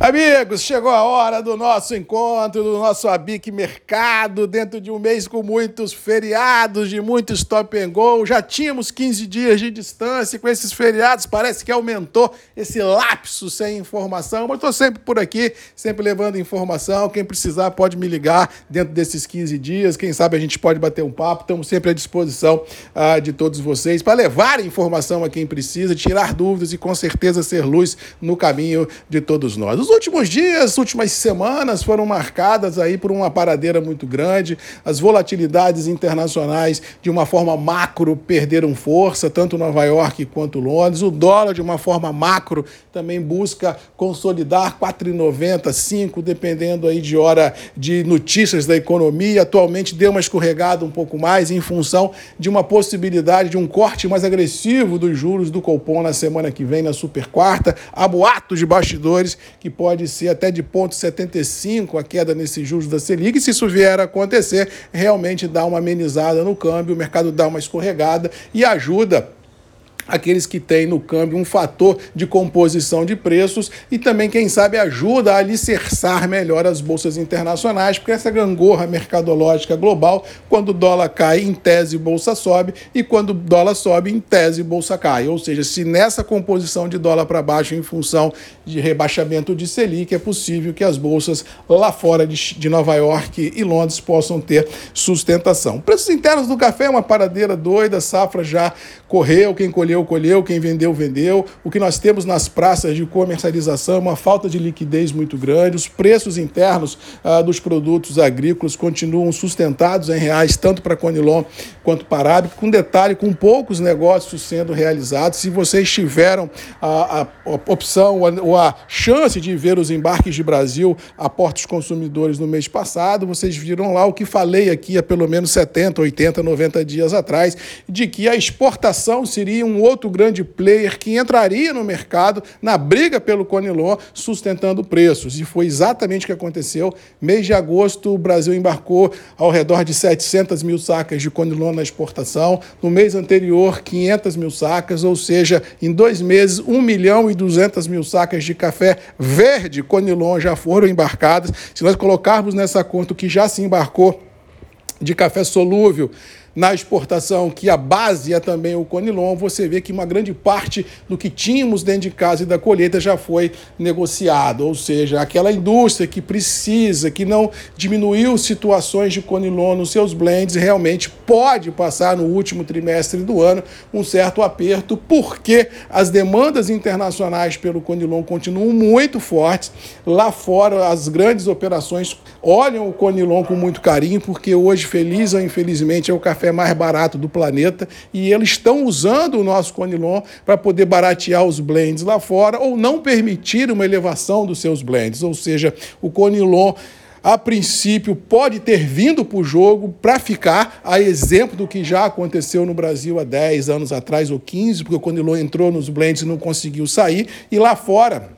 Amigos, chegou a hora do nosso encontro, do nosso Abic Mercado, dentro de um mês com muitos feriados, de muitos stop and go. Já tínhamos 15 dias de distância, com esses feriados parece que aumentou esse lapso sem informação, mas estou sempre por aqui, sempre levando informação. Quem precisar pode me ligar dentro desses 15 dias, quem sabe a gente pode bater um papo. Estamos sempre à disposição uh, de todos vocês para levar informação a quem precisa, tirar dúvidas e com certeza ser luz no caminho de todos nós. Os últimos dias, últimas semanas foram marcadas aí por uma paradeira muito grande. As volatilidades internacionais, de uma forma macro, perderam força, tanto Nova York quanto Londres. O dólar, de uma forma macro, também busca consolidar 4,90, 5, dependendo aí de hora de notícias da economia. Atualmente deu uma escorregada um pouco mais em função de uma possibilidade de um corte mais agressivo dos juros do Copom na semana que vem, na super quarta. Há boatos de bastidores que pode ser até de 0,75 a queda nesses juros da Selic. Se isso vier a acontecer, realmente dá uma amenizada no câmbio, o mercado dá uma escorregada e ajuda aqueles que têm no câmbio um fator de composição de preços e também, quem sabe, ajuda a alicerçar melhor as bolsas internacionais, porque essa gangorra mercadológica global, quando o dólar cai, em tese, bolsa sobe, e quando o dólar sobe, em tese, bolsa cai. Ou seja, se nessa composição de dólar para baixo, em função de rebaixamento de Selic, é possível que as bolsas lá fora de Nova York e Londres possam ter sustentação. Preços internos do café é uma paradeira doida, safra já correu, quem colheu colheu, colheu, quem vendeu, vendeu. O que nós temos nas praças de comercialização é uma falta de liquidez muito grande. Os preços internos ah, dos produtos agrícolas continuam sustentados em reais, tanto para Conilon quanto para Arábica, com detalhe, com poucos negócios sendo realizados. Se vocês tiveram a, a, a opção ou a, a chance de ver os embarques de Brasil a portos consumidores no mês passado, vocês viram lá o que falei aqui há pelo menos 70, 80, 90 dias atrás, de que a exportação seria um outro grande player que entraria no mercado na briga pelo Conilon, sustentando preços. E foi exatamente o que aconteceu. Mês de agosto, o Brasil embarcou ao redor de 700 mil sacas de Conilon na exportação. No mês anterior, 500 mil sacas, ou seja, em dois meses, 1 milhão e 200 mil sacas de café verde Conilon já foram embarcadas. Se nós colocarmos nessa conta o que já se embarcou de café solúvel na exportação, que a base é também o Conilon, você vê que uma grande parte do que tínhamos dentro de casa e da colheita já foi negociado, ou seja, aquela indústria que precisa, que não diminuiu situações de Conilon nos seus blends, realmente pode passar no último trimestre do ano um certo aperto, porque as demandas internacionais pelo Conilon continuam muito fortes. Lá fora, as grandes operações olham o Conilon com muito carinho, porque hoje, feliz ou infelizmente, é o café café mais barato do planeta e eles estão usando o nosso Conilon para poder baratear os blends lá fora ou não permitir uma elevação dos seus blends. Ou seja, o Conilon a princípio pode ter vindo para o jogo para ficar, a exemplo do que já aconteceu no Brasil há 10 anos atrás ou 15, porque o Conilon entrou nos blends não conseguiu sair, e lá fora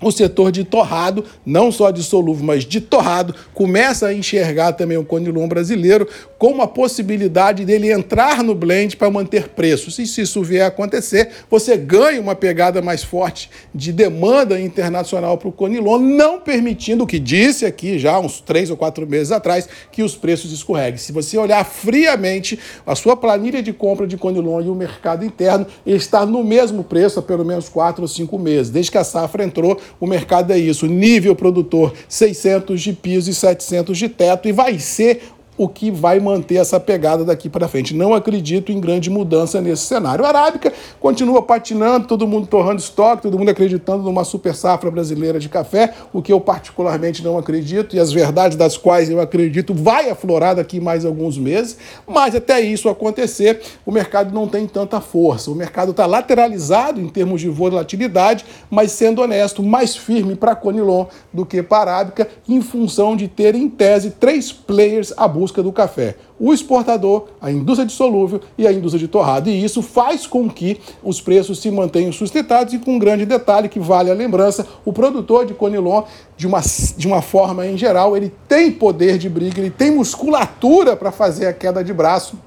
o setor de torrado, não só de solúvel, mas de torrado, começa a enxergar também o conilon brasileiro como a possibilidade dele entrar no blend para manter preços. E se isso vier a acontecer, você ganha uma pegada mais forte de demanda internacional para o conilon, não permitindo o que disse aqui já uns três ou quatro meses atrás, que os preços escorreguem. Se você olhar friamente a sua planilha de compra de conilon e o mercado interno, ele está no mesmo preço há pelo menos quatro ou cinco meses. Desde que a safra entrou, o mercado é isso, nível produtor 600 de piso e 700 de teto, e vai ser o que vai manter essa pegada daqui para frente. Não acredito em grande mudança nesse cenário. A Arábica continua patinando, todo mundo torrando estoque, todo mundo acreditando numa super safra brasileira de café, o que eu particularmente não acredito, e as verdades das quais eu acredito vai aflorar daqui mais alguns meses, mas até isso acontecer, o mercado não tem tanta força. O mercado está lateralizado em termos de volatilidade, mas sendo honesto, mais firme para Conilon do que para a Arábica, em função de ter, em tese, três players à busca busca do café. O exportador, a indústria de solúvel e a indústria de torrado. E isso faz com que os preços se mantenham sustentados e com um grande detalhe que vale a lembrança, o produtor de Conilon, de uma, de uma forma em geral, ele tem poder de briga, ele tem musculatura para fazer a queda de braço.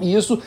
E isso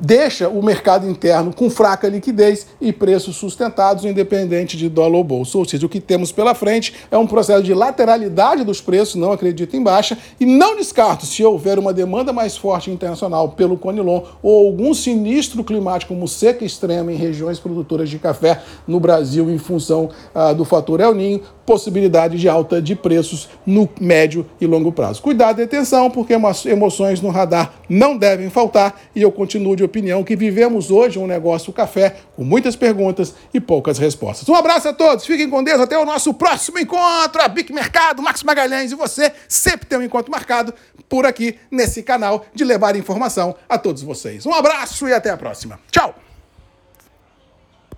deixa o mercado interno com fraca liquidez e preços sustentados, independente de dólar ou bolsa. Ou seja, o que temos pela frente é um processo de lateralidade dos preços, não acredito em baixa, e não descarto, se houver uma demanda mais forte internacional pelo Conilon ou algum sinistro climático como seca extrema em regiões produtoras de café no Brasil em função ah, do fator El Ninho, possibilidade de alta de preços no médio e longo prazo. Cuidado e atenção, porque emoções no radar não devem faltar e eu continuo de opinião que vivemos hoje um negócio café com muitas perguntas e poucas respostas. Um abraço a todos, fiquem com Deus, até o nosso próximo encontro. A Bic Mercado, Max Magalhães e você sempre tem um encontro marcado por aqui nesse canal de levar informação a todos vocês. Um abraço e até a próxima. Tchau!